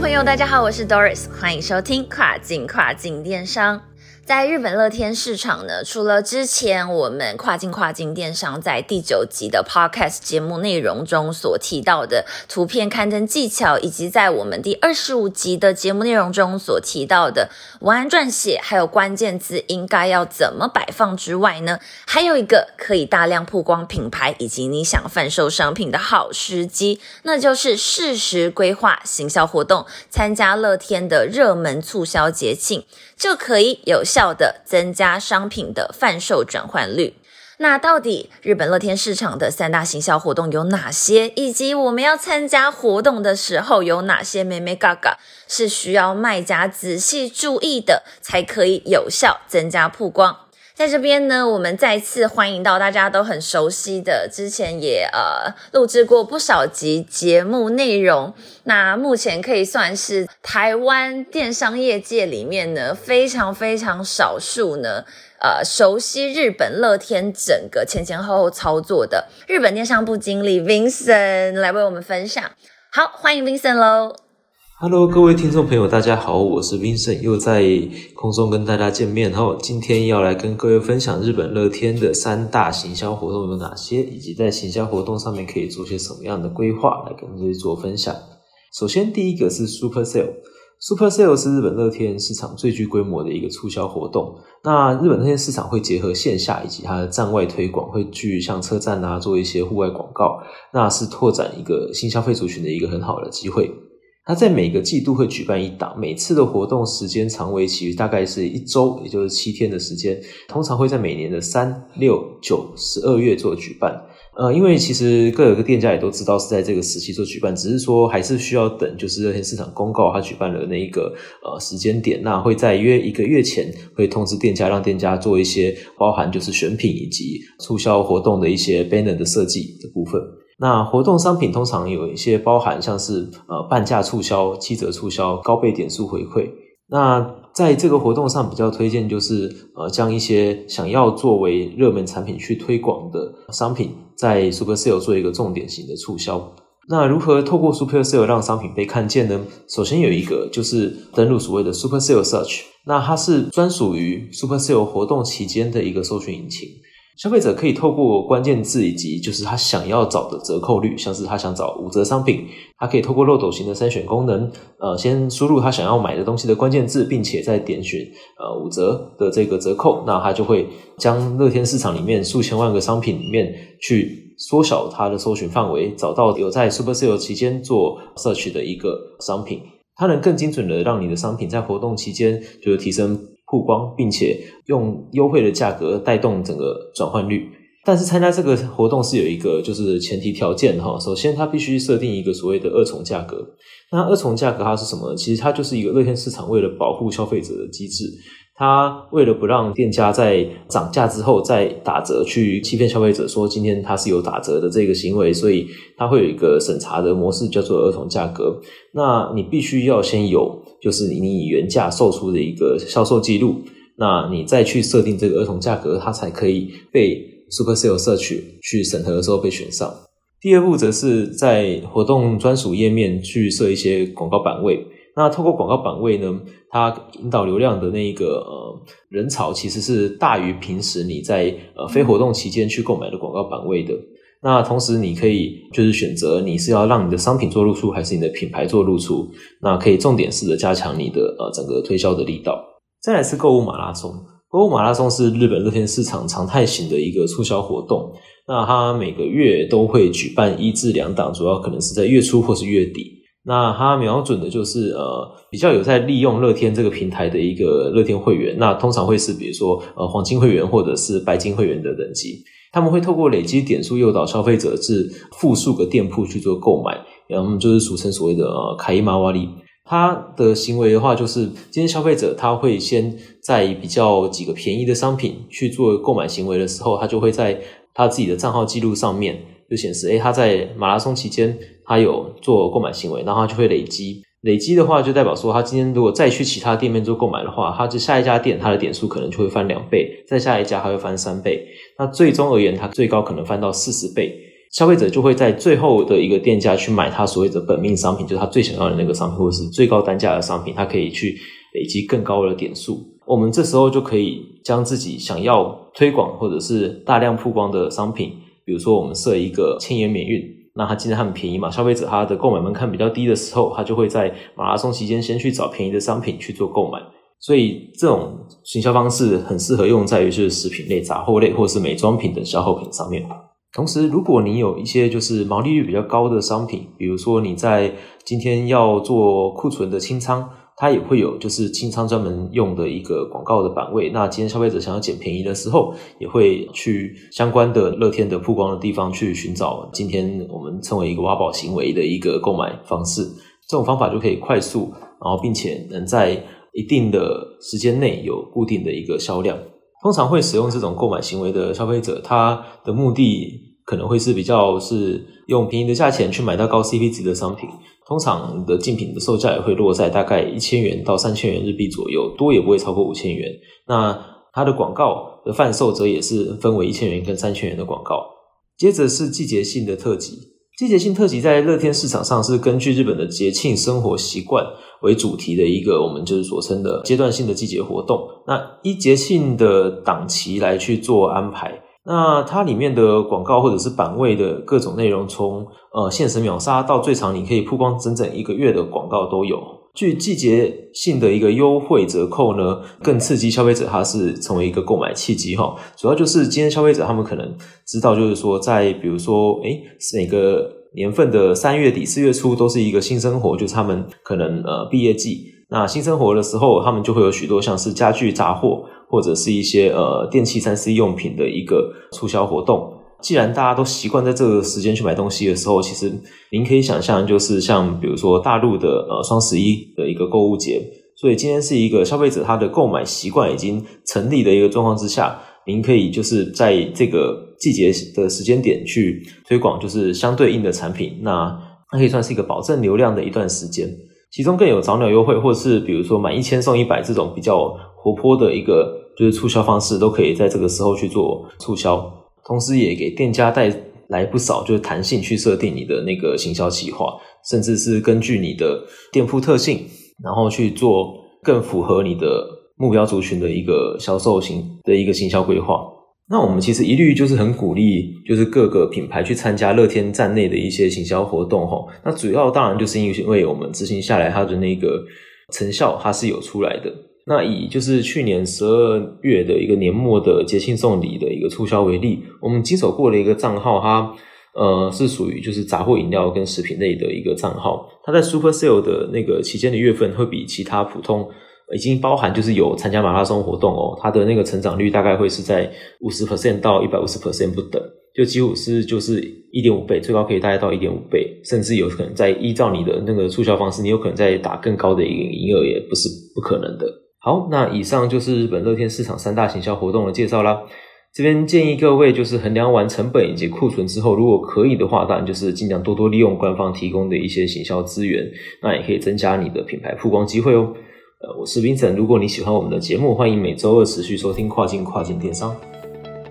朋友，大家好，我是 Doris，欢迎收听跨境跨境电商。在日本乐天市场呢，除了之前我们跨境跨境电商在第九集的 Podcast 节目内容中所提到的图片刊登技巧，以及在我们第二十五集的节目内容中所提到的文案撰写，还有关键字应该要怎么摆放之外呢，还有一个可以大量曝光品牌以及你想贩售商品的好时机，那就是适时规划行销活动，参加乐天的热门促销节庆。就可以有效的增加商品的贩售转换率。那到底日本乐天市场的三大行销活动有哪些？以及我们要参加活动的时候有哪些美眉嘎嘎是需要卖家仔细注意的，才可以有效增加曝光？在这边呢，我们再次欢迎到大家都很熟悉的，之前也呃录制过不少集节目内容。那目前可以算是台湾电商业界里面呢非常非常少数呢，呃熟悉日本乐天整个前前后后操作的日本电商部经理 Vincent 来为我们分享。好，欢迎 Vincent 喽。Hello，各位听众朋友，大家好，我是 Vincent，又在空中跟大家见面。然后今天要来跟各位分享日本乐天的三大行销活动有哪些，以及在行销活动上面可以做些什么样的规划，来跟各位做分享。首先，第一个是 Super Sale，Super Sale 是日本乐天市场最具规模的一个促销活动。那日本乐天市场会结合线下以及它的站外推广，会去像车站啊做一些户外广告，那是拓展一个新消费族群的一个很好的机会。它在每个季度会举办一档，每次的活动时间长为期大概是一周，也就是七天的时间。通常会在每年的三、六、九、十二月做举办。呃，因为其实各有个店家也都知道是在这个时期做举办，只是说还是需要等，就是热天市场公告他举办了那一个呃时间点，那会在约一个月前会通知店家，让店家做一些包含就是选品以及促销活动的一些 banner 的设计的部分。那活动商品通常有一些包含，像是呃半价促销、七折促销、高倍点数回馈。那在这个活动上比较推荐就是呃将一些想要作为热门产品去推广的商品，在 Super Sale 做一个重点型的促销。那如何透过 Super Sale 让商品被看见呢？首先有一个就是登录所谓的 Super Sale Search，那它是专属于 Super Sale 活动期间的一个搜寻引擎。消费者可以透过关键字以及就是他想要找的折扣率，像是他想找五折商品，他可以透过漏斗型的筛选功能，呃，先输入他想要买的东西的关键字，并且再点选呃五折的这个折扣，那他就会将乐天市场里面数千万个商品里面去缩小它的搜寻范围，找到有在 Super Sale 期间做 search 的一个商品，它能更精准的让你的商品在活动期间就是提升。曝光，并且用优惠的价格带动整个转换率。但是参加这个活动是有一个就是前提条件哈，首先它必须设定一个所谓的二重价格。那二重价格它是什么？其实它就是一个乐天市场为了保护消费者的机制。它为了不让店家在涨价之后再打折去欺骗消费者，说今天它是有打折的这个行为，所以它会有一个审查的模式，叫做儿童价格。那你必须要先有，就是你以原价售出的一个销售记录，那你再去设定这个儿童价格，它才可以被 Super Sale 社区去审核的时候被选上。第二步则是在活动专属页面去设一些广告版位。那透过广告版位呢，它引导流量的那一个呃人潮其实是大于平时你在呃非活动期间去购买的广告版位的。那同时你可以就是选择你是要让你的商品做露出，还是你的品牌做露出。那可以重点式的加强你的呃整个推销的力道。再来是购物马拉松，购物马拉松是日本乐天市场常态型的一个促销活动。那它每个月都会举办一至两档，主要可能是在月初或是月底。那它瞄准的就是呃比较有在利用乐天这个平台的一个乐天会员，那通常会是比如说呃黄金会员或者是白金会员的等级，他们会透过累积点数诱导消费者至复数个店铺去做购买，然后就是俗称所谓的呃卡伊玛瓦利。他的行为的话，就是今天消费者他会先在比较几个便宜的商品去做购买行为的时候，他就会在他自己的账号记录上面就显示，诶，他在马拉松期间他有做购买行为，然后他就会累积。累积的话，就代表说他今天如果再去其他店面做购买的话，他就下一家店他的点数可能就会翻两倍，再下一家还会翻三倍。那最终而言，他最高可能翻到四十倍。消费者就会在最后的一个店家去买他所谓的本命商品，就是他最想要的那个商品，或者是最高单价的商品，他可以去累积更高的点数。我们这时候就可以将自己想要推广或者是大量曝光的商品，比如说我们设一个千元免运。那它今天很便宜嘛？消费者他的购买门槛比较低的时候，他就会在马拉松期间先去找便宜的商品去做购买。所以这种行销方式很适合用在于是食品类、杂货类或是美妆品等消耗品上面。同时，如果你有一些就是毛利率比较高的商品，比如说你在今天要做库存的清仓。它也会有就是清仓专门用的一个广告的版位。那今天消费者想要捡便宜的时候，也会去相关的乐天的曝光的地方去寻找今天我们称为一个挖宝行为的一个购买方式。这种方法就可以快速，然后并且能在一定的时间内有固定的一个销量。通常会使用这种购买行为的消费者，他的目的。可能会是比较是用便宜的价钱去买到高 CP 值的商品，通常的竞品的售价也会落在大概一千元到三千元日币左右，多也不会超过五千元。那它的广告的贩售则也是分为一千元跟三千元的广告。接着是季节性的特辑，季节性特辑在乐天市场上是根据日本的节庆生活习惯为主题的一个我们就是所称的阶段性的季节活动。那一节庆的档期来去做安排。那它里面的广告或者是版位的各种内容，从呃限时秒杀到最长你可以曝光整整一个月的广告都有。据季节性的一个优惠折扣呢，更刺激消费者，它是成为一个购买契机哈。主要就是今天消费者他们可能知道，就是说在比如说诶每个年份的三月底四月初都是一个新生活，就是他们可能呃毕业季，那新生活的时候，他们就会有许多像是家具杂货。或者是一些呃电器三 C 用品的一个促销活动。既然大家都习惯在这个时间去买东西的时候，其实您可以想象，就是像比如说大陆的呃双十一的一个购物节。所以今天是一个消费者他的购买习惯已经成立的一个状况之下，您可以就是在这个季节的时间点去推广，就是相对应的产品。那那可以算是一个保证流量的一段时间。其中更有早鸟优惠，或是比如说满一千送一百这种比较活泼的一个。就是促销方式都可以在这个时候去做促销，同时也给店家带来不少就是弹性去设定你的那个行销计划，甚至是根据你的店铺特性，然后去做更符合你的目标族群的一个销售型的一个行销规划。那我们其实一律就是很鼓励，就是各个品牌去参加乐天站内的一些行销活动哈。那主要当然就是因为我们执行下来它的那个成效它是有出来的。那以就是去年十二月的一个年末的节庆送礼的一个促销为例，我们经手过的一个账号，它呃是属于就是杂货饮料跟食品类的一个账号，它在 Super Sale 的那个期间的月份会比其他普通已经包含就是有参加马拉松活动哦，它的那个成长率大概会是在五十 percent 到一百五十 percent 不等，就几乎是就是一点五倍，最高可以大概到一点五倍，甚至有可能在依照你的那个促销方式，你有可能在打更高的一个营业额，也不是不可能的。好，那以上就是日本乐天市场三大行销活动的介绍啦。这边建议各位就是衡量完成本以及库存之后，如果可以的话，当然就是尽量多多利用官方提供的一些行销资源，那也可以增加你的品牌曝光机会哦。呃，我是 Vincent，如果你喜欢我们的节目，欢迎每周二持续收听跨境跨境电商。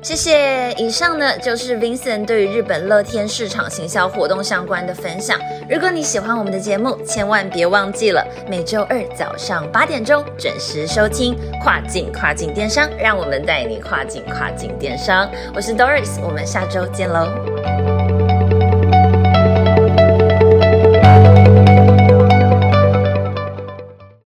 谢谢。以上呢就是 Vincent 对于日本乐天市场行销活动相关的分享。如果你喜欢我们的节目，千万别忘记了每周二早上八点钟准时收听跨境跨境电商，让我们带你跨境跨境电商。我是 Doris，我们下周见喽。